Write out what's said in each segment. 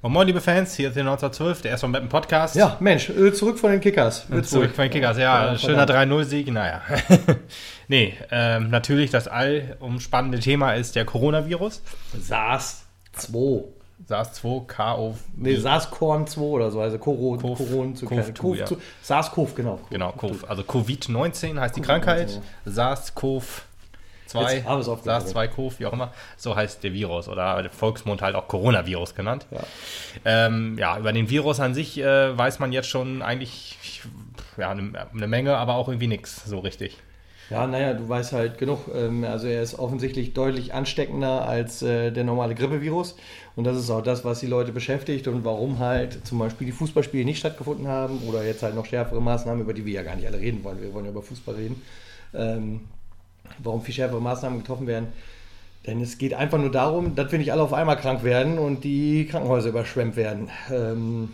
Moin, moin, liebe Fans, hier ist der 1912, der SV Mappen Podcast. Ja, Mensch, äh, zurück von den Kickers. Äh, zurück von den Kickers, ja, Ja, schöner 3-0-Sieg, naja. nee, ähm, natürlich das allumspannende Thema ist der Coronavirus. SARS 2. SARS-2, KO. Nee, SARS-CoV 2 oder so, also Koron, Cov- Koron zu Cov klein. 2, Cov ja. SARS-CoV, genau. Genau, Cov, also Covid-19 heißt die Covid-19, Krankheit. SARS-CoV. 2, Jetzt haben wir es aufgeklärt. SARS-2-CoV, wie auch immer, so heißt der Virus oder der Volksmund halt auch Coronavirus genannt. Ja. Ähm, ja, über den Virus an sich äh, weiß man jetzt schon eigentlich ja, eine, eine Menge, aber auch irgendwie nichts so richtig. Ja, naja, du weißt halt genug. Ähm, also er ist offensichtlich deutlich ansteckender als äh, der normale Grippevirus. Und das ist auch das, was die Leute beschäftigt und warum halt zum Beispiel die Fußballspiele nicht stattgefunden haben oder jetzt halt noch schärfere Maßnahmen, über die wir ja gar nicht alle reden wollen. Wir wollen ja über Fußball reden. Warum viel schärfere Maßnahmen getroffen werden. Denn es geht einfach nur darum, dass wir nicht alle auf einmal krank werden und die Krankenhäuser überschwemmt werden. Ähm,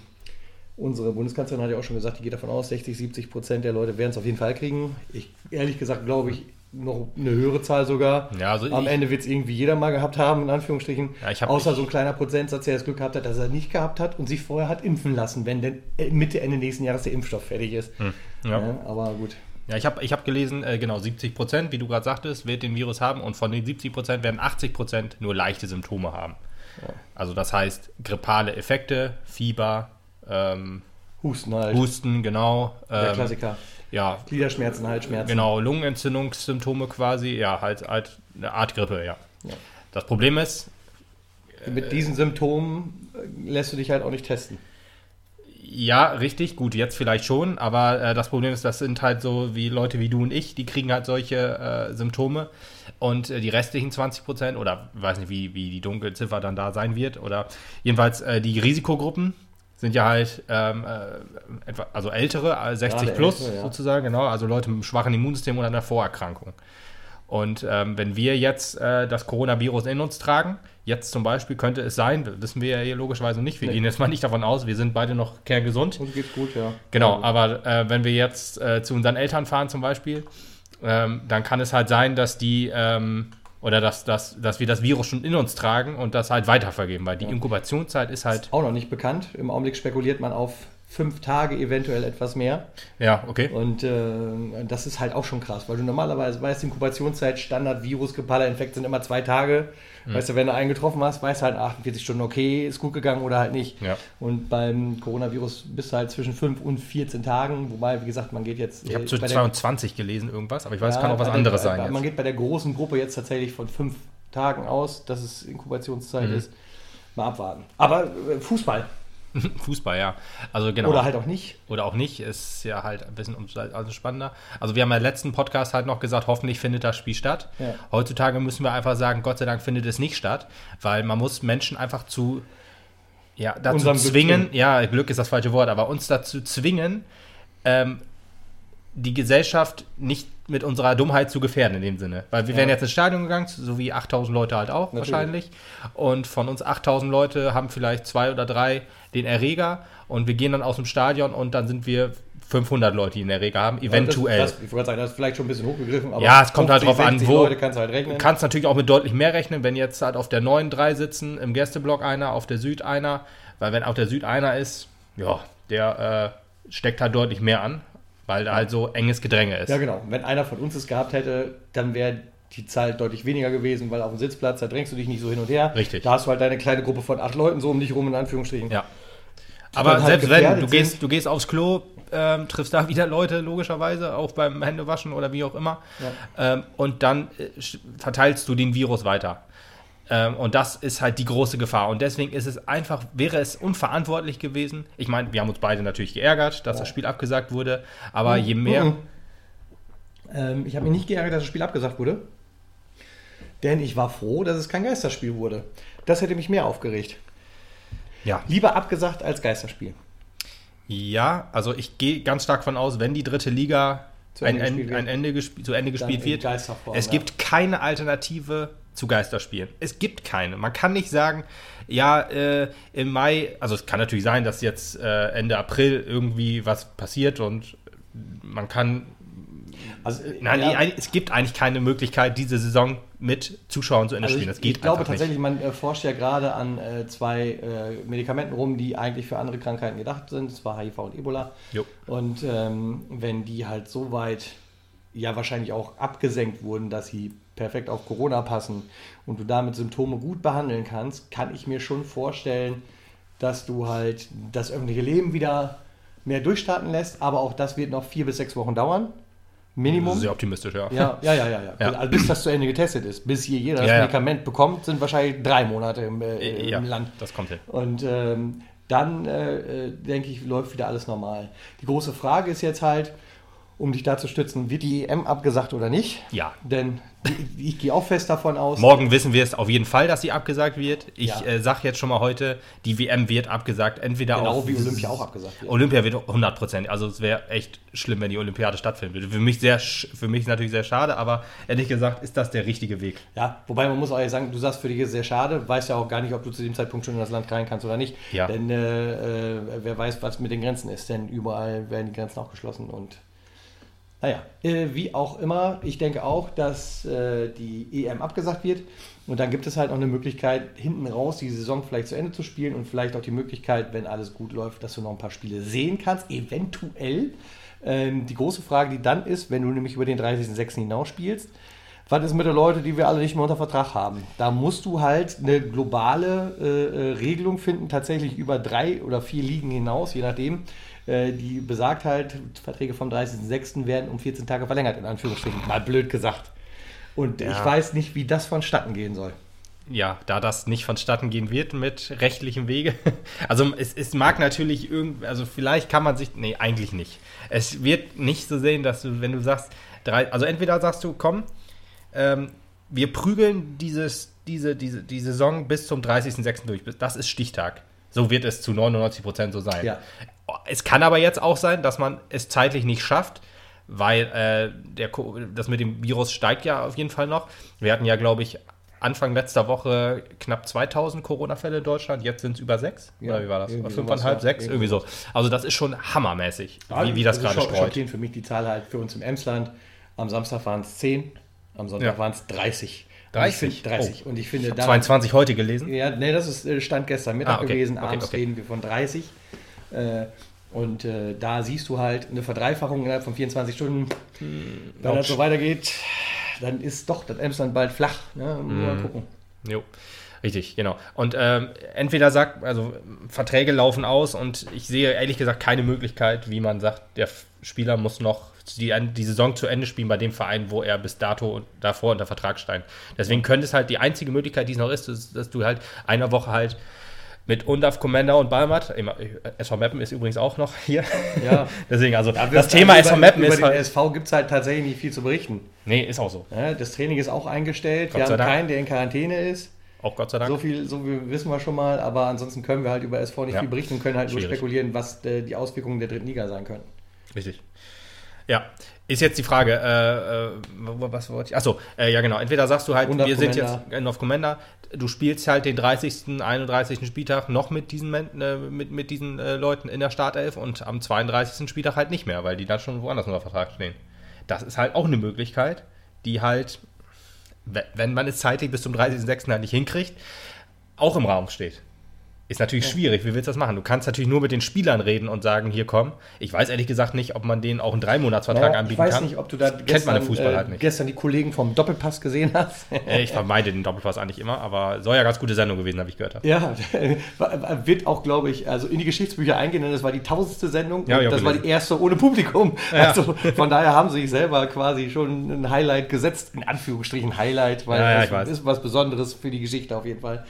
unsere Bundeskanzlerin hat ja auch schon gesagt, die geht davon aus, 60, 70 Prozent der Leute werden es auf jeden Fall kriegen. Ich ehrlich gesagt glaube ich noch eine höhere Zahl sogar. Ja, also Am ich- Ende wird es irgendwie jeder mal gehabt haben, in Anführungsstrichen. Ja, Außer ich- so ein kleiner Prozentsatz, der das Glück gehabt hat, dass er nicht gehabt hat und sich vorher hat impfen lassen, wenn denn äh, Mitte, Ende nächsten Jahres der Impfstoff fertig ist. Hm. Ja, aber gut. Ja, ich habe ich hab gelesen, äh, genau, 70 Prozent, wie du gerade sagtest, wird den Virus haben und von den 70 Prozent werden 80 Prozent nur leichte Symptome haben. Also das heißt grippale Effekte, Fieber, ähm, Husten halt. Husten, genau. der Ähm, Klassiker. ja, Gliederschmerzen, Halsschmerzen. genau, Lungenentzündungssymptome quasi, ja, halt, halt eine Art Grippe, ja. Ja. Das Problem ist, Mit diesen Symptomen äh, lässt du dich halt auch nicht testen. Ja, richtig, gut, jetzt vielleicht schon, aber äh, das Problem ist, das sind halt so wie Leute wie du und ich, die kriegen halt solche äh, Symptome und äh, die restlichen 20 Prozent oder ich weiß nicht, wie, wie die Dunkelziffer dann da sein wird oder jedenfalls äh, die Risikogruppen sind ja halt ähm, äh, etwa, also ältere, äh, 60 Gerade plus ältere, ja. sozusagen, genau, also Leute mit einem schwachen Immunsystem oder einer Vorerkrankung. Und ähm, wenn wir jetzt äh, das Coronavirus in uns tragen, jetzt zum Beispiel könnte es sein, wissen wir ja hier logischerweise nicht, wir Nee. gehen jetzt mal nicht davon aus, wir sind beide noch kerngesund. Uns geht's gut, ja. Genau, aber äh, wenn wir jetzt äh, zu unseren Eltern fahren zum Beispiel, ähm, dann kann es halt sein, dass die ähm, oder dass, dass, dass wir das Virus schon in uns tragen und das halt weitervergeben, weil die Inkubationszeit ist halt, Auch noch nicht bekannt. Im Augenblick spekuliert man auf fünf Tage, eventuell etwas mehr. ja, okay. Und äh, das ist halt auch schon krass, weil du normalerweise weißt, Inkubationszeit, Standard, Virus, grippaler Infekt sind immer zwei Tage. Mhm. Weißt du, wenn du einen getroffen hast, weißt du halt 48 Stunden, okay, ist gut gegangen oder halt nicht. Ja. Und beim Coronavirus bist du halt zwischen 5 und 14 Tagen, wobei, wie gesagt, man geht jetzt. Ich habe äh, zu bei der- 22 gelesen irgendwas, aber ich weiß, es Ja, kann auch was anderes der, sein. Man Jetzt. geht bei der großen Gruppe jetzt tatsächlich von fünf Tagen aus, dass es Inkubationszeit Mhm. ist. Mal abwarten. Aber äh, Fußball. Fußball, ja. Also genau. Oder halt auch nicht. oder auch nicht, ist ja halt ein bisschen also spannender. Also wir haben ja im letzten Podcast halt noch gesagt, hoffentlich findet das Spiel statt. Ja. Heutzutage müssen wir einfach sagen, Gott sei Dank findet es nicht statt, weil man muss Menschen einfach zu ja, dazu Unserem Glück zwingen, zwingen. ja, Glück ist das falsche Wort, aber uns dazu zwingen, ähm, die Gesellschaft nicht mit unserer Dummheit zu gefährden in dem Sinne. Weil wir Ja. wären jetzt ins Stadion gegangen, so wie 8000 Leute halt auch Natürlich. wahrscheinlich. Und von uns 8000 Leute haben vielleicht zwei oder drei den Erreger und wir gehen dann aus dem Stadion und dann sind wir 500 Leute, die den Erreger haben, eventuell. Das, das, ich wollte sagen, das ist vielleicht schon ein bisschen hochgegriffen, aber Ja, es kommt halt 50, drauf an, 60 wo- Leute kannst du halt rechnen. Kannst natürlich auch mit deutlich mehr rechnen, wenn jetzt halt auf der 9 drei sitzen, im Gästeblock einer, auf der Süd einer, weil wenn auf der Süd einer ist, ja, der äh, steckt halt deutlich mehr an, weil da halt so enges Gedränge ist. ja, genau. Wenn einer von uns es gehabt hätte, dann wäre die Zahl deutlich weniger gewesen, weil auf dem Sitzplatz, da drängst du dich nicht so hin und her. Richtig. Da hast du halt deine kleine Gruppe von acht Leuten so um dich rum, in Anführungsstrichen. Ja. Aber halt selbst wenn, du gehst, sind. du gehst aufs Klo, ähm, triffst da wieder Leute, logischerweise, auch beim Händewaschen oder wie auch immer. Ähm, und dann äh, verteilst du den Virus weiter. Ähm, und das ist halt die große Gefahr. Und deswegen ist es einfach, wäre es unverantwortlich gewesen. Ich meine, wir haben uns beide natürlich geärgert, dass das Spiel abgesagt wurde. Aber je mehr. Mhm. Ähm, ich habe mich nicht geärgert, dass das Spiel abgesagt wurde. Denn ich war froh, dass es kein Geisterspiel wurde. Das hätte mich mehr aufgeregt. Ja. Lieber abgesagt als Geisterspiel. Ja, also ich gehe ganz stark von aus, wenn die dritte Liga Zu ein, Ende ein, gespielt wird. ein Ende zu Ende gespielt wird, es ja. gibt keine Alternative zu Geisterspielen. Es gibt keine. Man kann nicht sagen, ja, äh, im Mai, also es kann natürlich sein, dass jetzt äh, Ende April irgendwie was passiert und man kann Also, Nein, ja. es gibt eigentlich keine Möglichkeit, diese Saison mit Zuschauern zu Ende also spielen. Das geht Ich glaube tatsächlich, nicht. man äh, forscht ja gerade an äh, zwei äh, Medikamenten rum, die eigentlich für andere Krankheiten gedacht sind. zwar HIV und Ebola. Jo. Und ähm, wenn die halt so weit ja wahrscheinlich auch abgesenkt wurden, dass sie perfekt auf Corona passen und du damit Symptome gut behandeln kannst, kann ich mir schon vorstellen, dass du halt das öffentliche Leben wieder mehr durchstarten lässt. Aber auch das wird noch vier bis sechs Wochen dauern. Minimum. Sehr optimistisch, ja. Ja, ja, ja, ja. ja. Also bis das zu Ende getestet ist, bis hier jeder das ja, Medikament bekommt, sind wahrscheinlich drei Monate im, äh, im Land. Das kommt hin. Und ähm, dann, äh, äh, denke ich, läuft wieder alles normal. Die große Frage ist jetzt halt, um dich da zu stützen, wird die EM abgesagt oder nicht? Ja. Denn ich, ich gehe auch fest davon aus. Morgen wissen wir es auf jeden Fall, dass sie abgesagt wird. Ich ja. äh, sage jetzt schon mal heute, die WM wird abgesagt. Entweder genau auch, wie Olympia auch abgesagt wird. Olympia wird 100 Prozent. Also es wäre echt schlimm, wenn die Olympiade stattfinden würde. Für mich, sehr, für mich natürlich sehr schade, aber ehrlich gesagt ist das der richtige Weg. Ja, wobei man muss auch sagen, du sagst für dich ist sehr schade. Weißt ja auch gar nicht, ob du zu dem Zeitpunkt schon in das Land rein kannst oder nicht. Ja. Denn äh, äh, wer weiß, was mit den Grenzen ist. Denn überall werden die Grenzen auch geschlossen und naja, äh, wie auch immer, ich denke auch, dass äh, die EM abgesagt wird. Und dann gibt es halt noch eine Möglichkeit, hinten raus die Saison vielleicht zu Ende zu spielen und vielleicht auch die Möglichkeit, wenn alles gut läuft, dass du noch ein paar Spiele sehen kannst, eventuell. Ähm, die große Frage, die dann ist, wenn du nämlich über den 30.06. hinaus spielst, was ist mit den Leuten, die wir alle nicht mehr unter Vertrag haben? Da musst du halt eine globale äh, äh Regelung finden, tatsächlich über drei oder vier Ligen hinaus, je nachdem, die besagt halt, Verträge vom 30.06. werden um 14 Tage verlängert, in Anführungsstrichen, mal blöd gesagt. Und ja. ich weiß nicht, wie das vonstatten gehen soll. Ja, da das nicht vonstatten gehen wird mit rechtlichem Wege. Also es, es mag natürlich irgendwie, also vielleicht kann man sich, nee, eigentlich nicht. Es wird nicht so sehen, dass du, wenn du sagst, drei, also entweder sagst du, komm, ähm, wir prügeln dieses, diese, diese, die Saison bis zum 30.06. durch. Das ist Stichtag. So wird es zu 99 Prozent so sein. Ja. Es kann aber jetzt auch sein, dass man es zeitlich nicht schafft, weil äh, der, das mit dem Virus steigt ja auf jeden Fall noch. Wir hatten ja, glaube ich, Anfang letzter Woche knapp 2000 Corona-Fälle in Deutschland. Jetzt sind es über sechs. Ja, Oder wie war das? Fünfeinhalb, sechs? Irgendwie so. Also das ist schon hammermäßig, ja, wie, wie das gerade streut. für mich die Zahl halt für uns im Emsland. Am Samstag waren es zehn, am Sonntag ja. waren es 30. 30? Und 30. Oh. Und ich finde, ich 22 heute gelesen? Ja, nee, das ist äh, Stand gestern Mittag ah, okay. gewesen. Abends okay, okay. reden wir von 30. Äh, und äh, da siehst du halt eine Verdreifachung innerhalb von 24 Stunden. Hm, Wenn das so weitergeht, dann ist doch das Emsland bald flach. Ne? Hm. Mal gucken. Jo. Richtig, genau. Und ähm, entweder sagt, also Verträge laufen aus und ich sehe ehrlich gesagt keine Möglichkeit, wie man sagt, der Spieler muss noch die, die Saison zu Ende spielen bei dem Verein, wo er bis dato davor unter Vertrag stand. Deswegen könnte es halt die einzige Möglichkeit, die es noch ist, ist dass du halt eine Woche halt mit Undaf, Commander und Balmat. SV Meppen ist übrigens auch noch hier. Ja. Deswegen, also ja, das Thema SV Meppen ist. Über den halt SV gibt es halt tatsächlich nicht viel zu berichten. Nee, ist auch so. Ja, das Training ist auch eingestellt. Gott wir haben Dank. keinen, der in Quarantäne ist. Auch Gott sei Dank. So viel, so viel wissen wir schon mal, aber ansonsten können wir halt über SV nicht ja. viel berichten und können halt Schwierig. nur spekulieren, was äh, die Auswirkungen der dritten Liga sein können. Richtig. Ja, ist jetzt die Frage, äh, äh, was wollte ich? Achso, äh, ja genau. Entweder sagst du halt, wir sind jetzt in auf Commander, du spielst halt den 30., 31. Spieltag noch mit diesen, äh, mit, mit diesen äh, Leuten in der Startelf und am 32. Spieltag halt nicht mehr, weil die dann schon woanders unter Vertrag stehen. Das ist halt auch eine Möglichkeit, die halt, wenn man es zeitlich bis zum 30.06. halt nicht hinkriegt, auch im Raum steht. Ist natürlich ja. schwierig. Wie willst du das machen? Du kannst natürlich nur mit den Spielern reden und sagen, hier komm. Ich weiß ehrlich gesagt nicht, ob man denen auch einen Dreimonatsvertrag naja, anbieten kann. Ich weiß kann. nicht, ob du da gestern, Kennt man im Fußball äh, halt nicht. gestern die Kollegen vom Doppelpass gesehen hast. ich vermeide den Doppelpass eigentlich immer, aber soll ja ganz gute Sendung gewesen, habe ich gehört. Ja, wird auch, glaube ich, also in die Geschichtsbücher eingehen, denn das war die tausendste Sendung ja, und das gelesen. war die erste ohne Publikum. Ja. Also von daher haben sie sich selber quasi schon ein Highlight gesetzt, in Anführungsstrichen Highlight, weil das ist was Besonderes für die Geschichte auf jeden Fall.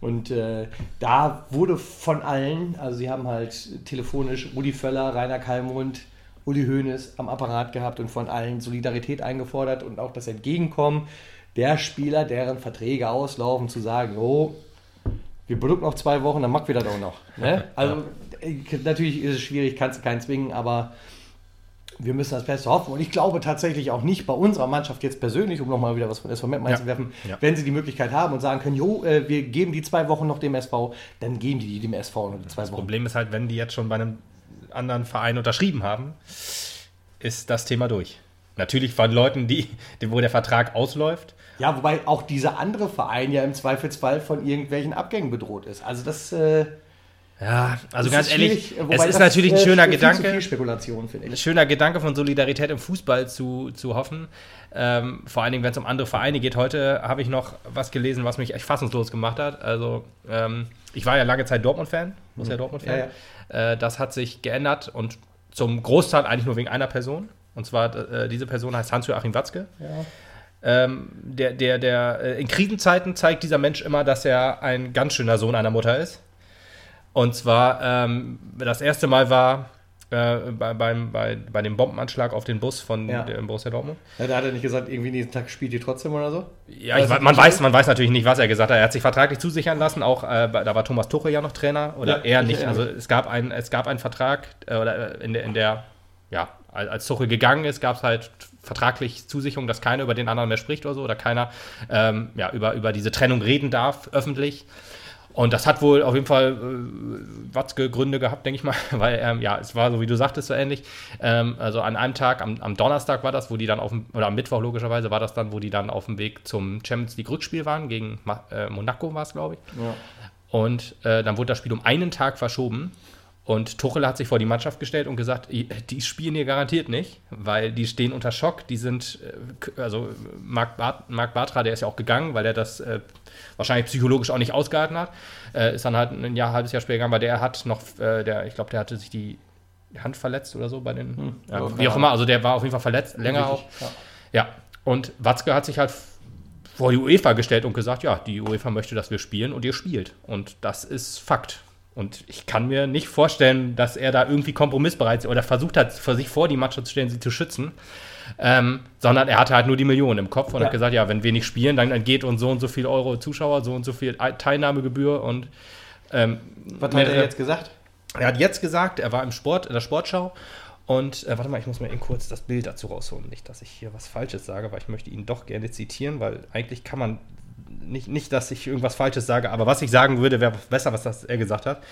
Und äh, da wurde von allen, also sie haben halt telefonisch Rudi Völler, Rainer Kallmund, Uli Hoeneß am Apparat gehabt und von allen Solidarität eingefordert und auch das Entgegenkommen der Spieler, deren Verträge auslaufen, zu sagen, oh, wir benutzen noch zwei Wochen, dann mag wir das auch noch. Ne? Also äh, natürlich ist es schwierig, kannst du keinen zwingen, aber wir müssen das Beste hoffen. Und ich glaube tatsächlich auch nicht bei unserer Mannschaft jetzt persönlich, um nochmal wieder was von SV Meppen einzuwerfen, ja. wenn sie die Möglichkeit haben und sagen können, jo, äh, wir geben die zwei Wochen noch dem SV, dann geben die dem SV noch die zwei das Wochen. Das Problem ist halt, wenn die jetzt schon bei einem anderen Verein unterschrieben haben, ist das Thema durch. Natürlich von Leuten, die, wo der Vertrag ausläuft. Ja, wobei auch dieser andere Verein ja im Zweifelsfall von irgendwelchen Abgängen bedroht ist. Also das. Äh, ja, also das ganz ehrlich, es ist natürlich ein äh, schöner Gedanke. viel Spekulation, finde ein schöner Gedanke von Solidarität im Fußball zu, zu hoffen. Ähm, vor allen Dingen, wenn es um andere Vereine geht. Heute habe ich noch was gelesen, was mich echt fassungslos gemacht hat. Also, ähm, ich war ja lange Zeit Dortmund-Fan, muss ja Dortmund-Fan. Ja, Äh, das hat sich geändert und zum Großteil eigentlich nur wegen einer Person. Und zwar, äh, diese Person heißt Hans-Joachim Watzke. Ähm, der, der, der, äh, in Krisenzeiten zeigt dieser Mensch immer, dass er ein ganz schöner Sohn einer Mutter ist. Und zwar, ähm, das erste Mal war äh, bei, beim, bei, bei dem Bombenanschlag auf den Bus von Ja. dem Borussia Dortmund. Ja, da hat er nicht gesagt, irgendwie nächsten Tag spielt ihr trotzdem oder so? Ja, ich, man, weiß, man weiß natürlich nicht, was er gesagt hat. Er hat sich vertraglich zusichern lassen. Auch äh, da war Thomas Tuchel ja noch Trainer oder Ja, er ich nicht. Also es gab einen, es gab einen Vertrag äh, oder äh, in der, in der ja, als als Tuchel gegangen ist, gab es halt vertraglich Zusicherung, dass keiner über den anderen mehr spricht oder so oder keiner ähm, ja, über, über diese Trennung reden darf öffentlich. Und das hat wohl auf jeden Fall äh, Watzke Gründe gehabt, denke ich mal, weil ähm, ja, es war so, wie du sagtest, so ähnlich. Ähm, also an einem Tag, am, am Donnerstag war das, wo die dann auf dem, oder am Mittwoch logischerweise war das dann, wo die dann auf dem Weg zum Champions League Rückspiel waren, gegen äh, Monaco war es, glaube ich. Ja. Und äh, dann wurde das Spiel um einen Tag verschoben. Und Tuchel hat sich vor die Mannschaft gestellt und gesagt, "I- die spielen hier garantiert nicht, weil die stehen unter Schock. Die sind, äh, also Marc, Bart, Marc Bartra, der ist ja auch gegangen, weil er das äh, wahrscheinlich psychologisch auch nicht ausgehalten hat. Äh, ist dann halt ein Jahr, halbes Jahr später gegangen, weil der hat noch, äh, der, ich glaube, der hatte sich die Hand verletzt oder so bei den, ja, ja, wie auch immer. Also der war auf jeden Fall verletzt, länger auch. Ja. Ja, und Watzke hat sich halt vor die UEFA gestellt und gesagt, ja, die UEFA möchte, dass wir spielen und ihr spielt. Und das ist Fakt. Und ich kann mir nicht vorstellen, dass er da irgendwie kompromissbereit ist oder versucht hat, für sich vor die Mannschaft zu stellen, sie zu schützen. Ähm, sondern er hatte halt nur die Millionen im Kopf und Ja. hat gesagt, ja, wenn wir nicht spielen, dann entgeht uns so und so viel Euro Zuschauer, so und so viel Teilnahmegebühr und ähm, Was hat er jetzt gesagt? er hat jetzt gesagt, er war im Sport, in der Sportschau. Und äh, warte mal, ich muss mir eben kurz das Bild dazu rausholen. Nicht, dass ich hier was Falsches sage, weil ich möchte ihn doch gerne zitieren, weil eigentlich kann man nicht, nicht dass ich irgendwas Falsches sage, aber was ich sagen würde, wäre besser, was das er gesagt hat.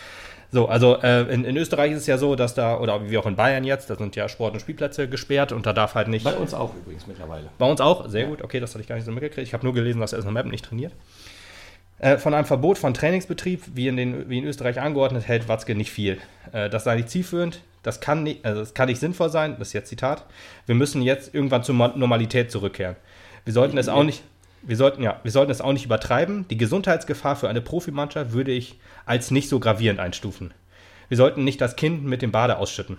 So, also äh, in, in Österreich ist es ja so, dass da, oder wie auch in Bayern jetzt, da sind ja Sport- und Spielplätze gesperrt und da darf halt nicht. Bei uns auch übrigens mittlerweile. Bei uns auch, sehr gut. Okay, das hatte ich gar nicht so mitgekriegt. Ich habe nur gelesen, dass er es Map nicht trainiert. Äh, von einem Verbot von Trainingsbetrieb, wie in, den, wie in Österreich angeordnet, hält Watzke nicht viel. Äh, das sei nicht zielführend, das kann nicht, also das kann nicht sinnvoll sein, das ist jetzt Zitat. Wir müssen jetzt irgendwann zur Normalität zurückkehren. Wir sollten es auch nicht, wir sollten, ja, wir sollten es auch nicht übertreiben. Die Gesundheitsgefahr für eine Profimannschaft würde ich als nicht so gravierend einstufen. Wir sollten nicht das Kind mit dem Bade ausschütten.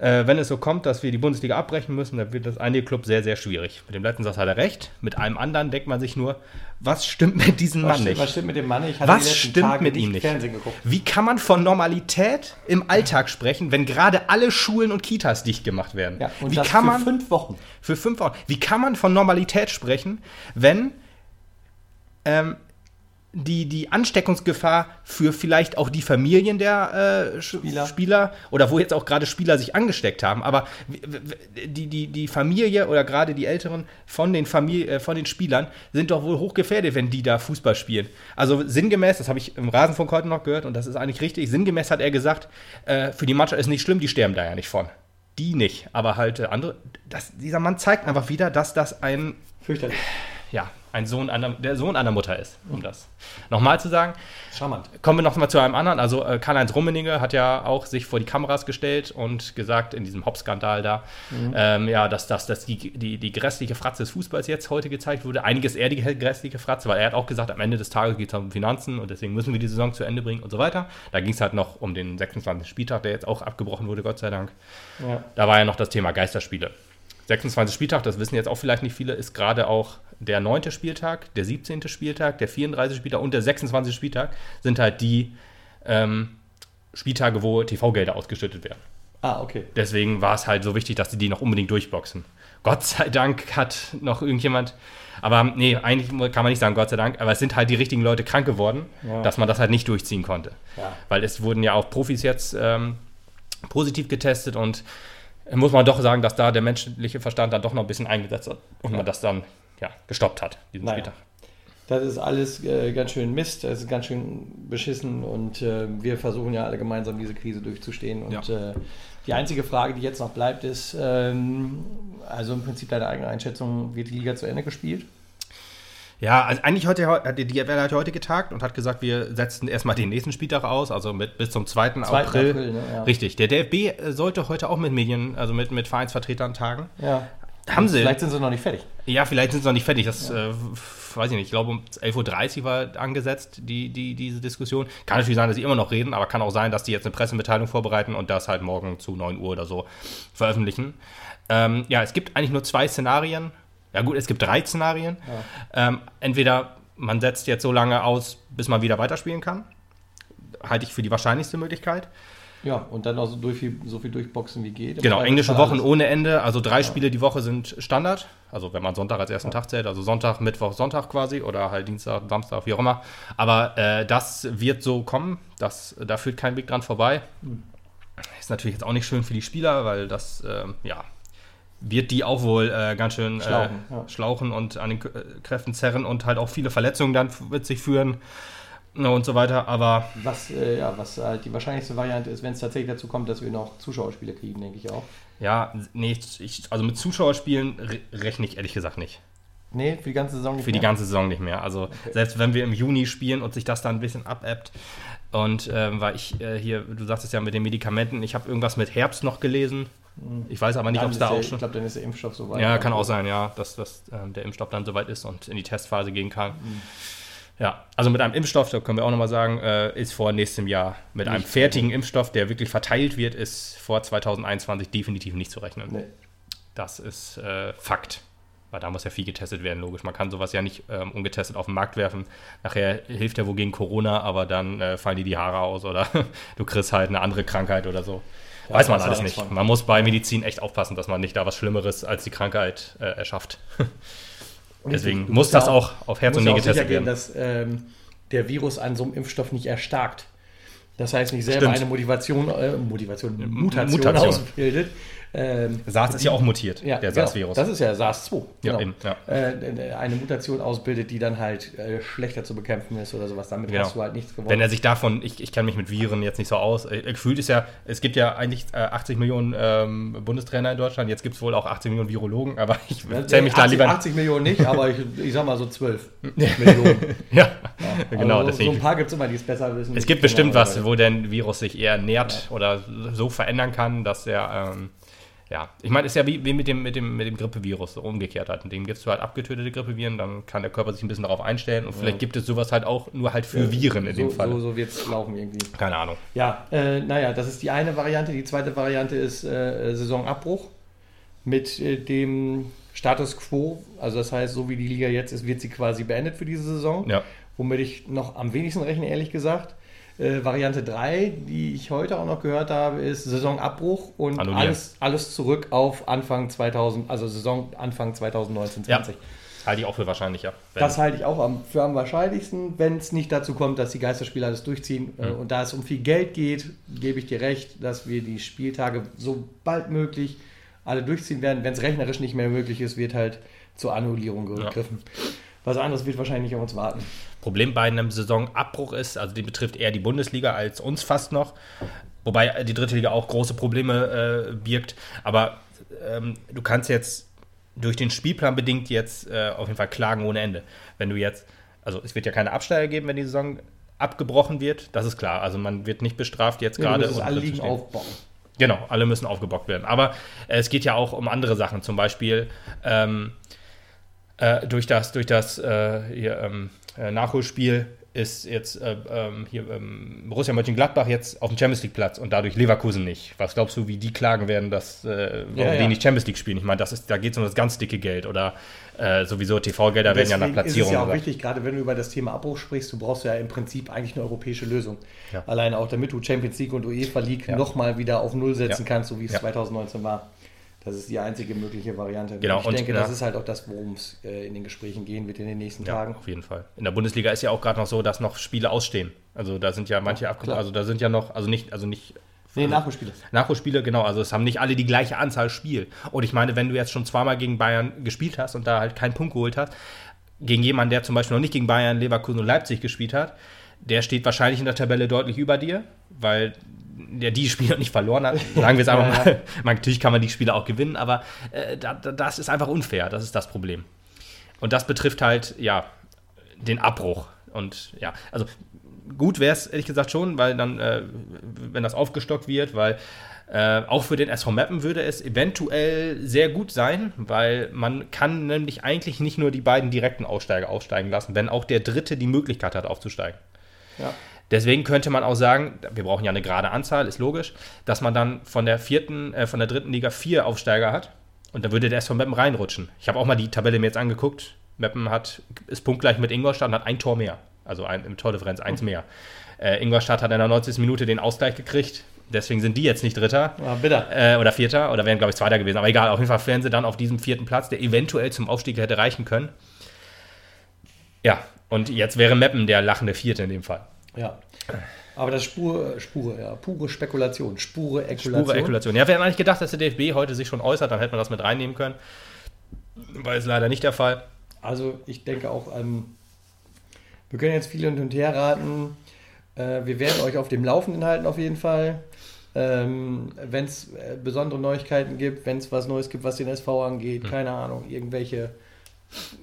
Äh, wenn es so kommt, dass wir die Bundesliga abbrechen müssen, dann wird das einige Club sehr, sehr schwierig. Mit dem letzten Satz hat er recht. Mit einem anderen denkt man sich nur, was stimmt mit diesem Was, Mann stimmt, nicht? was stimmt mit dem Mann? Ich hatte Was stimmt Tage mit ihm nicht? Wie kann man von Normalität im Alltag sprechen, wenn gerade alle Schulen und Kitas dicht gemacht werden? Ja, und Wie das kann für man fünf Wochen. für fünf Wochen? Wie kann man von Normalität sprechen, wenn ähm, die, die Ansteckungsgefahr für vielleicht auch die Familien der äh, Spieler. Spieler. Oder wo jetzt auch gerade Spieler sich angesteckt haben, aber die, die, die Familie oder gerade die Älteren von den, Familie, äh, von den Spielern sind doch wohl hochgefährdet, wenn die da Fußball spielen. Also sinngemäß, das habe ich im Rasenfunk heute noch gehört und das ist eigentlich richtig, sinngemäß hat er gesagt, äh, für die Mannschaft ist nicht schlimm, die sterben da ja nicht von. Die nicht, aber halt äh, andere. Das, dieser Mann zeigt einfach wieder, dass das ein Fürchterlich. ja, ein Sohn einer, der Sohn einer Mutter ist, um das nochmal zu sagen. Charmant. Kommen wir nochmal zu einem anderen. Also äh, Karl-Heinz Rummenigge hat ja auch sich vor die Kameras gestellt und gesagt, in diesem Hop-Skandal da, ähm, ja, dass, dass, dass die, die, die grässliche Fratze des Fußballs jetzt heute gezeigt wurde. Einiges eher die grässliche Fratze, weil er hat auch gesagt, am Ende des Tages geht es um Finanzen und deswegen müssen wir die Saison zu Ende bringen und so weiter. Da ging es halt noch um den 26. Spieltag, der jetzt auch abgebrochen wurde, Gott sei Dank. Ja. Da war ja noch das Thema Geisterspiele. 26. Spieltag, das wissen jetzt auch vielleicht nicht viele, ist gerade auch der 9. Spieltag, der 17. Spieltag, der 34. Spieltag und der 26. Spieltag sind halt die ähm, Spieltage, wo TV-Gelder ausgeschüttet werden. Ah, okay. Deswegen war es halt so wichtig, dass sie die noch unbedingt durchboxen. Gott sei Dank hat noch irgendjemand, aber nee, eigentlich kann man nicht sagen Gott sei Dank, aber es sind halt die richtigen Leute krank geworden, Ja. dass man das halt nicht durchziehen konnte. Ja. Weil es wurden ja auch Profis jetzt ähm, positiv getestet und muss man doch sagen, dass da der menschliche Verstand dann doch noch ein bisschen eingesetzt hat und man das dann ja, gestoppt hat, diesen Naja. Spieltag. Das ist alles äh, ganz schön Mist, das ist ganz schön beschissen und äh, wir versuchen ja alle gemeinsam diese Krise durchzustehen und Ja. äh, Die einzige Frage, die jetzt noch bleibt, ist, ähm, also im Prinzip deine eigene Einschätzung, wird die Liga zu Ende gespielt? Ja, also eigentlich heute, hat die DFL hat heute getagt und hat gesagt, wir setzen erstmal den nächsten Spieltag aus, also mit, bis zum 2. 2. April. April, ne? Ja. Richtig. Der DFB sollte heute auch mit Medien, also mit, mit Vereinsvertretern tagen. Ja. Haben sie. Vielleicht sind sie noch nicht fertig. Ja, vielleicht sind sie noch nicht fertig. Das äh, weiß ich nicht. Ich glaube, um 11.30 Uhr war angesetzt, die, die, diese Diskussion. Kann natürlich sein, dass sie immer noch reden, aber kann auch sein, dass die jetzt eine Pressemitteilung vorbereiten und das halt morgen zu 9 Uhr oder so veröffentlichen. Ähm, ja, es gibt eigentlich nur zwei Szenarien. Ja, gut, es gibt drei Szenarien. Ähm, entweder man setzt jetzt so lange aus, bis man wieder weiterspielen kann. Halte ich für die wahrscheinlichste Möglichkeit. Ja, und dann auch so, durch, so viel durchboxen wie geht. Genau, englische Wochen alles. ohne Ende. Also drei Spiele die Woche sind Standard. Also wenn man Sonntag als ersten Tag zählt, also Sonntag, Mittwoch, Sonntag quasi oder halt Dienstag, Samstag, wie auch immer. Aber äh, das wird so kommen. Das, da führt kein Weg dran vorbei. Ist natürlich jetzt auch nicht schön für die Spieler, weil das, ähm, ja, wird die auch wohl äh, ganz schön Schlauchen, äh, ja. schlauchen und an den äh, Kräften zerren und halt auch viele Verletzungen dann mit sich führen ne, und so weiter. Aber Was, äh, ja, was halt die wahrscheinlichste Variante ist, wenn es tatsächlich dazu kommt, dass wir noch Zuschauerspiele kriegen, denke ich auch. ja, nee, ich, also mit Zuschauerspielen re rechne ich ehrlich gesagt nicht. Nee, für die ganze Saison nicht Für die mehr? ganze Saison nicht mehr. Also selbst wenn wir im Juni spielen und sich das dann ein bisschen abebbt. Und ähm, weil ich äh, hier, du sagtest ja mit den Medikamenten, ich habe irgendwas mit Herbst noch gelesen. Ich weiß aber nicht, ob es da der, auch Ich schon. glaube, dann ist der Impfstoff so weit. Ja, kann auch sein, ja, dass, dass ähm, der Impfstoff dann soweit ist und in die Testphase gehen kann. Mhm. Ja, also mit einem Impfstoff, da können wir auch nochmal sagen, äh, ist vor nächstem Jahr mit einem Nicht fertigen Impfstoff, der wirklich verteilt wird, ist vor 2021 definitiv nicht zu rechnen. Nee. Das ist äh, Fakt. Weil da muss ja viel getestet werden, logisch. Man kann sowas ja nicht ähm, ungetestet auf den Markt werfen. Nachher hilft ja wohl gegen Corona, aber dann äh, fallen dir die Haare aus oder du kriegst halt eine andere Krankheit oder so. Ja, Weiß man alles nicht. von. Man muss bei Medizin echt aufpassen, dass man nicht da was Schlimmeres als die Krankheit äh, erschafft. Deswegen du muss ja das auch auf Herz und musst Niere ja auch getestet werden. dass ähm, der Virus an so einem Impfstoff nicht erstarkt. Das heißt, nicht selber Stimmt. eine Motivation, äh, Motivation, Mutation, Mutation. ausbildet. Ähm, SARS ist ja auch mutiert, ja, der genau. SARS-Virus. Das ist ja SARS-2. Ja, eben, ja. Äh, eine Mutation ausbildet, die dann halt äh, schlechter zu bekämpfen ist oder sowas. Damit Genau. hast du halt nichts gewonnen. Wenn er sich davon, ich, ich kenne mich mit Viren jetzt nicht so aus, äh, gefühlt ist ja, es gibt ja eigentlich äh, 80 Millionen ähm, Bundestrainer in Deutschland, jetzt gibt es wohl auch 80 Millionen Virologen, aber ich Ja, zähle mich da 80, lieber. 80 Millionen nicht, aber ich, ich sag mal so 12 Millionen. ja, genau, also, so deswegen. ein paar gibt es immer, die es besser wissen. es gibt Genau, bestimmt aber- was, wo der Virus sich eher nährt oder so verändern kann, dass er, ähm, ja, ich meine, ist ja wie, wie mit dem, mit dem, mit dem Grippevirus, so umgekehrt halt. In dem gibst du halt abgetötete Grippeviren, dann kann der Körper sich ein bisschen darauf einstellen und vielleicht gibt es sowas halt auch nur halt für Viren in so, dem Fall. So, so wird es laufen irgendwie. Keine Ahnung. Ja, äh, naja, das ist die eine Variante. Die zweite Variante ist äh, Saisonabbruch mit äh, dem Status quo. Also das heißt, so wie die Liga jetzt ist, wird sie quasi beendet für diese Saison. Ja. Womit ich noch am wenigsten rechne, ehrlich gesagt. Äh, Variante 3, die ich heute auch noch gehört habe, ist Saisonabbruch und Annullieren. alles, alles zurück auf Anfang 2000, also Saison Anfang 2019, Ja. 20. Halte ich auch für wahrscheinlich, ja. Wenn- Das halte ich auch am, für am wahrscheinlichsten, wenn es nicht dazu kommt, dass die Geisterspieler alles durchziehen. Äh, Und da es um viel Geld geht, gebe ich dir recht, dass wir die Spieltage so bald möglich alle durchziehen werden. Wenn es rechnerisch nicht mehr möglich ist, wird halt zur Annullierung gegriffen. Was anderes wird wahrscheinlich auf uns warten. Problem bei einem Saisonabbruch ist, also die betrifft eher die Bundesliga als uns fast noch, wobei die dritte Liga auch große Probleme äh, birgt. Aber ähm, du kannst jetzt durch den Spielplan bedingt jetzt äh, auf jeden Fall klagen ohne Ende. Wenn du jetzt, also es wird ja keine Absteiger geben, wenn die Saison abgebrochen wird, das ist klar. Also man wird nicht bestraft jetzt Ja, gerade. und alle stehen. aufbauen. Genau, alle müssen aufgebockt werden. Aber äh, es geht ja auch um andere Sachen, zum Beispiel ähm, äh, durch das, durch das äh, hier, ähm, äh, Nachholspiel ist jetzt äh, ähm, hier ähm, Borussia Mönchengladbach jetzt auf dem Champions League Platz und dadurch Leverkusen nicht. Was glaubst du, wie die klagen werden, dass äh, warum Ja, ja. die nicht Champions League spielen? Ich meine, das ist, da geht es um das ganz dicke Geld oder äh, sowieso TV-Gelder werden ja nach Deswegen ist es Platzierung ja auch gesagt. wichtig, gerade wenn du über das Thema Abbruch sprichst, du brauchst ja im Prinzip eigentlich eine europäische Lösung. Ja. Alleine auch, damit du Champions League und UEFA League Ja. nochmal wieder auf Null setzen kannst, so wie es Ja. 2019 war. Das ist die einzige mögliche Variante. Genau, ich und, denke, ja. das ist halt auch das, worum es äh, in den Gesprächen gehen wird in den nächsten Ja, Tagen. auf jeden Fall. In der Bundesliga ist ja auch gerade noch so, dass noch Spiele ausstehen. Also da sind ja manche abgebrochen, klar. also da sind ja noch, also nicht, also nicht Nee, Nachholspiele. Nachholspiele, genau, also es haben nicht alle die gleiche Anzahl Spiel. Und ich meine, wenn du jetzt schon zweimal gegen Bayern gespielt hast und da halt keinen Punkt geholt hast, gegen jemanden, der zum Beispiel noch nicht gegen Bayern, Leverkusen und Leipzig gespielt hat, der steht wahrscheinlich in der Tabelle deutlich über dir, weil der die Spiele nicht verloren hat. Sagen wir es einfach Ja, mal. Natürlich kann man die Spiele auch gewinnen, aber äh, da, das ist einfach unfair. Das ist das Problem. Und das betrifft halt, ja, den Abbruch. Und ja, also gut wäre es ehrlich gesagt schon, weil dann, äh, wenn das aufgestockt wird, weil äh, auch für den SV Mappen würde es eventuell sehr gut sein, weil man kann nämlich eigentlich nicht nur die beiden direkten Aussteiger aufsteigen lassen, wenn auch der dritte die Möglichkeit hat aufzusteigen. Ja. Deswegen könnte man auch sagen, wir brauchen ja eine gerade Anzahl, ist logisch, dass man dann von der vierten, äh, von der dritten Liga vier Aufsteiger hat und dann würde der SV Meppen reinrutschen. Ich habe auch mal die Tabelle mir jetzt angeguckt. Meppen hat, ist punktgleich mit Ingolstadt und hat ein Tor mehr. Also ein, im Tordifferenz eins mehr. Äh, Ingolstadt hat in der 90. Minute den Ausgleich gekriegt. Deswegen sind die jetzt nicht Dritter Ja, bitter. äh, oder Vierter oder wären, glaube ich, Zweiter gewesen. Aber egal, auf jeden Fall wären sie dann auf diesem vierten Platz, der eventuell zum Aufstieg hätte reichen können. Ja, und jetzt wäre Meppen der lachende Vierte in dem Fall. Ja. Aber das ist Spur, Spure, ja, pure Spekulation, Spure, Ekulation. Pure Ekulation. Ja, wir hätten eigentlich gedacht, dass der DFB heute sich schon äußert, dann hätte man das mit reinnehmen können. War ist leider nicht der Fall. Also ich denke auch, ähm, wir können jetzt viel hin und her raten. Äh, wir werden euch auf dem Laufenden halten auf jeden Fall. Ähm, wenn es äh, besondere Neuigkeiten gibt, wenn es was Neues gibt, was den SV angeht, keine Ahnung, irgendwelche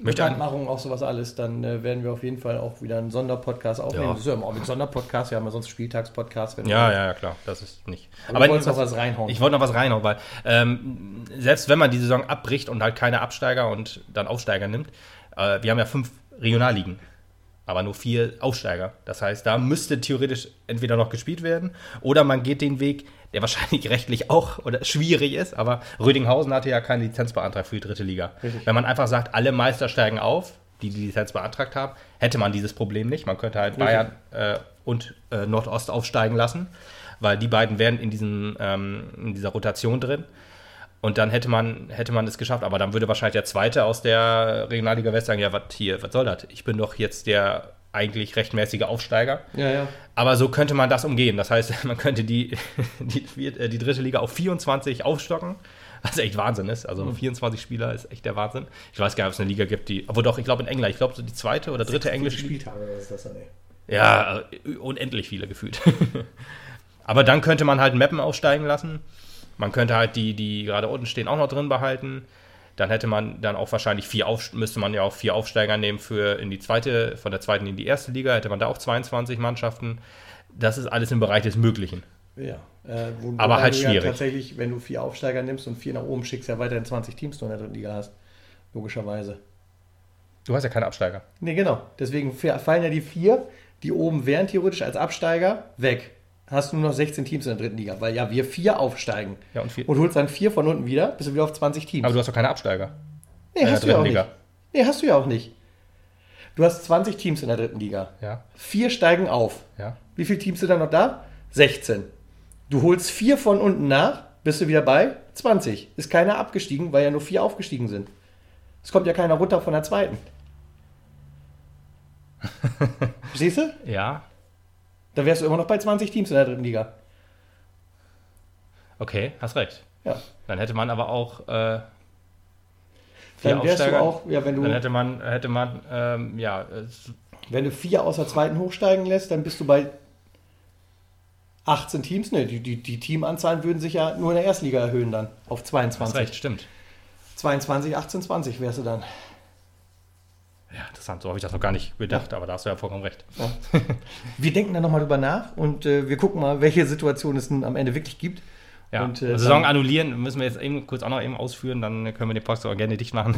Möchte Bekanntmachungen, auch sowas alles, dann äh, werden wir auf jeden Fall auch wieder einen Sonderpodcast aufnehmen. Ja. Das ist ja auch mit Sonderpodcast, wir haben ja sonst Spieltagspodcast. wenn Ja, ja, ja, klar, das ist nicht. Aber du wolltest noch was reinhauen. Ich wollte noch was reinhauen, weil ähm, selbst wenn man die Saison abbricht und halt keine Absteiger und dann Aufsteiger nimmt, äh, wir haben ja fünf Regionalligen, aber nur vier Aufsteiger. Das heißt, da müsste theoretisch entweder noch gespielt werden oder man geht den Weg, der wahrscheinlich rechtlich auch oder schwierig ist, aber Rödinghausen hatte ja keinen Lizenzbeantrag für die dritte Liga. Richtig. Wenn man einfach sagt, alle Meister steigen auf, die die Lizenz beantragt haben, hätte man dieses Problem nicht. Man könnte halt Bayern äh, und äh, Nordost aufsteigen lassen, weil die beiden wären in, diesen, ähm, in dieser Rotation drin. Und dann hätte man, hätte man es geschafft. Aber dann würde wahrscheinlich der Zweite aus der Regionalliga West sagen, ja, was hier, was soll das? Ich bin doch jetzt der eigentlich rechtmäßige Aufsteiger. ja, ja. Aber so könnte man das umgehen. Das heißt, man könnte die, die, äh, die dritte Liga auf 24 aufstocken. Was echt Wahnsinn ist. Also 24 Spieler ist echt der Wahnsinn. Ich weiß gar nicht, ob es eine Liga gibt, die. Aber doch, ich glaube in England, ich glaube so die zweite oder dritte englische. Spieltage, ist das ey? Ja, äh, unendlich viele gefühlt. Aber dann könnte man halt Mappen aufsteigen lassen. Man könnte halt die, die gerade unten stehen, auch noch drin behalten. Dann hätte man dann auch wahrscheinlich vier auf, müsste man ja auch vier Aufsteiger nehmen für in die zweite, von der zweiten in die erste Liga, hätte man da auch 22 Mannschaften. Das ist alles im Bereich des Möglichen. Ja, äh, wo, Aber halt schwierig. Ja tatsächlich, wenn du vier Aufsteiger nimmst und vier nach oben schickst, ja weiterhin 20 Teams nur in der dritten Liga hast. Logischerweise. Du hast ja keine Absteiger. Nee, genau. Deswegen fa- fallen ja die vier, die oben wären theoretisch als Absteiger, weg. Hast du nur noch 16 Teams in der dritten Liga, weil ja wir vier aufsteigen. Ja, und vier. Und holst dann vier von unten wieder, bist du wieder auf 20 Teams. Aber du hast doch keine Absteiger. nee, hast du ja auch dritten nicht. Liga. Nee, hast du ja auch nicht. Du hast 20 Teams in der dritten Liga. Ja, Vier steigen auf. ja. Wie viele Teams sind da noch da? 16. Du holst vier von unten nach, bist du wieder bei 20. Ist keiner abgestiegen, weil ja nur vier aufgestiegen sind. Es kommt ja keiner runter von der zweiten. Verstehst du? Ja, Da wärst du immer noch bei 20 Teams in der dritten Liga. okay, hast recht. Ja. Dann hätte man aber auch äh, vier Dann wärst du auch, ja, wenn Dann du, hätte man, hätte man, ähm, ja, wenn du vier aus der zweiten hochsteigen lässt, dann bist du bei 18 Teams. Ne, die, die, die Teamanzahlen würden sich ja nur in der ersten Liga erhöhen dann auf hast 22. recht, stimmt. 22, 18, 20 wärst du dann. Ja, interessant, so habe ich das noch gar nicht bedacht, aber da hast du ja vollkommen recht. Wir denken da nochmal drüber nach und äh, wir gucken mal, welche Situation es nun am Ende wirklich gibt. Ja, Und, äh, Saison dann- annullieren müssen wir jetzt eben kurz auch noch eben ausführen, dann können wir den Podcast auch gerne dicht machen.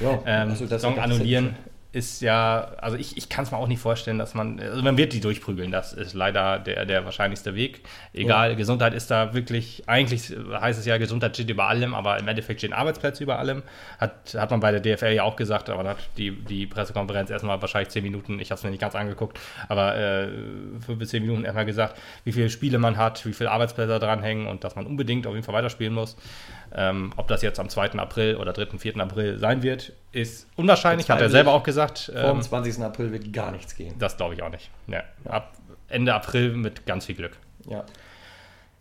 Ja, ähm, also Saison annullieren ist ja, also ich, ich kann es mir auch nicht vorstellen, dass man, also man wird die durchprügeln, das ist leider der, der wahrscheinlichste Weg. Egal, Gesundheit ist da wirklich, eigentlich heißt es ja, Gesundheit steht über allem, aber im Endeffekt stehen Arbeitsplätze über allem. Hat, hat man bei der DFL ja auch gesagt, aber hat die, die Pressekonferenz erstmal wahrscheinlich zehn Minuten, ich habe es mir nicht ganz angeguckt, aber äh, fünf bis zehn Minuten erstmal gesagt, wie viele Spiele man hat, wie viele Arbeitsplätze dranhängen und dass man unbedingt auf jeden Fall weiterspielen muss. Ähm, ob das jetzt am 2. April oder 3., 4. April sein wird, ist unwahrscheinlich, hat er selber auch gesagt. Vor dem Ähm, 20. April wird gar nichts gehen. das glaube ich auch nicht. Ja, ab Ende April mit ganz viel Glück. Ja.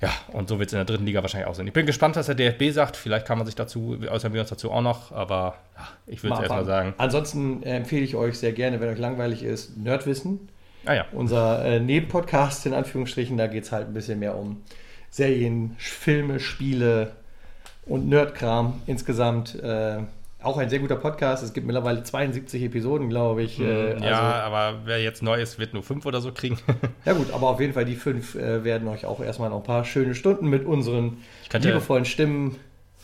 Ja, und so wird es in der dritten Liga wahrscheinlich auch sein. Ich bin gespannt, was der DFB sagt. Vielleicht kann man sich dazu, äußern wir uns dazu auch noch, aber ja, ich würde Mal erstmal sagen. Ansonsten empfehle ich euch sehr gerne, wenn euch langweilig ist, Nerdwissen. Ah ja. Unser äh, Nebenpodcast in Anführungsstrichen, da geht es halt ein bisschen mehr um Serien, Filme, Spiele und Nerdkram insgesamt. Äh, auch ein sehr guter Podcast. Es gibt mittlerweile 72 Episoden, glaube ich. Ja, also- aber wer jetzt neu ist, wird nur fünf oder so kriegen. ja gut, aber auf jeden Fall die fünf äh, werden euch auch erstmal noch ein paar schöne Stunden mit unseren könnte- liebevollen Stimmen.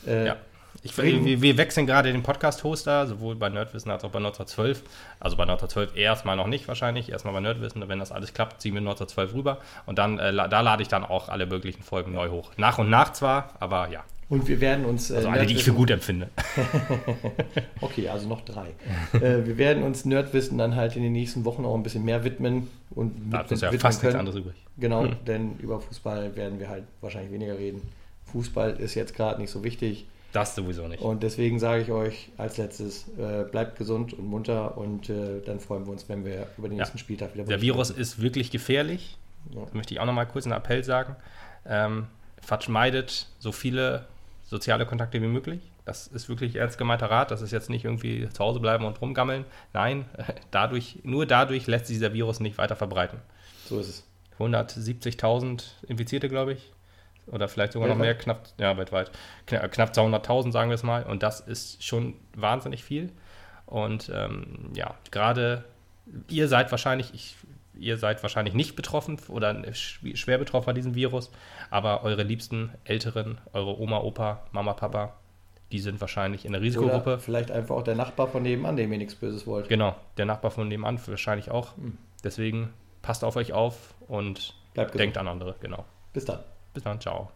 Äh, ja. Ich, wir, wir wechseln gerade den Podcast-Hoster, sowohl bei Nerdwissen als auch bei 1912. Also bei 1912 erstmal noch nicht wahrscheinlich, erstmal bei Nerdwissen. Wenn das alles klappt, ziehen wir 1912 rüber. Und dann, äh, da lade ich dann auch alle möglichen Folgen neu hoch. Nach und nach zwar, aber ja. Und wir werden uns. Äh, Also alle, die ich für gut empfinde. Okay, also noch drei. äh, wir werden uns Nerdwissen dann halt in den nächsten Wochen auch ein bisschen mehr widmen und Da hat widmen- uns ja widmen fast nichts können. anderes übrig. Genau, denn über Fußball werden wir halt wahrscheinlich weniger reden. Fußball ist jetzt gerade nicht so wichtig. Das sowieso nicht. Und deswegen sage ich euch als letztes, äh, bleibt gesund und munter und äh, dann freuen wir uns, wenn wir über den Ja. nächsten Spieltag wieder Der. Virus ist wirklich gefährlich. Ja. Möchte ich auch noch mal kurz einen Appell sagen. Ähm, vermeidet so viele soziale Kontakte wie möglich. Das ist wirklich ernst gemeinter Rat. Das ist jetzt nicht irgendwie zu Hause bleiben und rumgammeln. Nein, dadurch, nur dadurch lässt sich dieser Virus nicht weiter verbreiten. So ist es. 170.000 Infizierte, glaube ich. Oder vielleicht sogar noch mehr, Weltweit? knapp, ja, weltweit. Kna- Knapp 200.000, sagen wir es mal. Und das ist schon wahnsinnig viel. Und ähm, ja, gerade ihr seid wahrscheinlich, ich, ihr seid wahrscheinlich nicht betroffen oder sch- schwer betroffen bei diesem Virus, aber eure liebsten Älteren, eure Oma, Opa, Mama, Papa, die sind wahrscheinlich in der Risikogruppe. Oder vielleicht einfach auch der Nachbar von nebenan, dem ihr nichts Böses wollt. Genau, der Nachbar von nebenan wahrscheinlich auch. Deswegen passt auf euch auf und denkt an andere. Genau. Bis dann. Bis dann, ciao.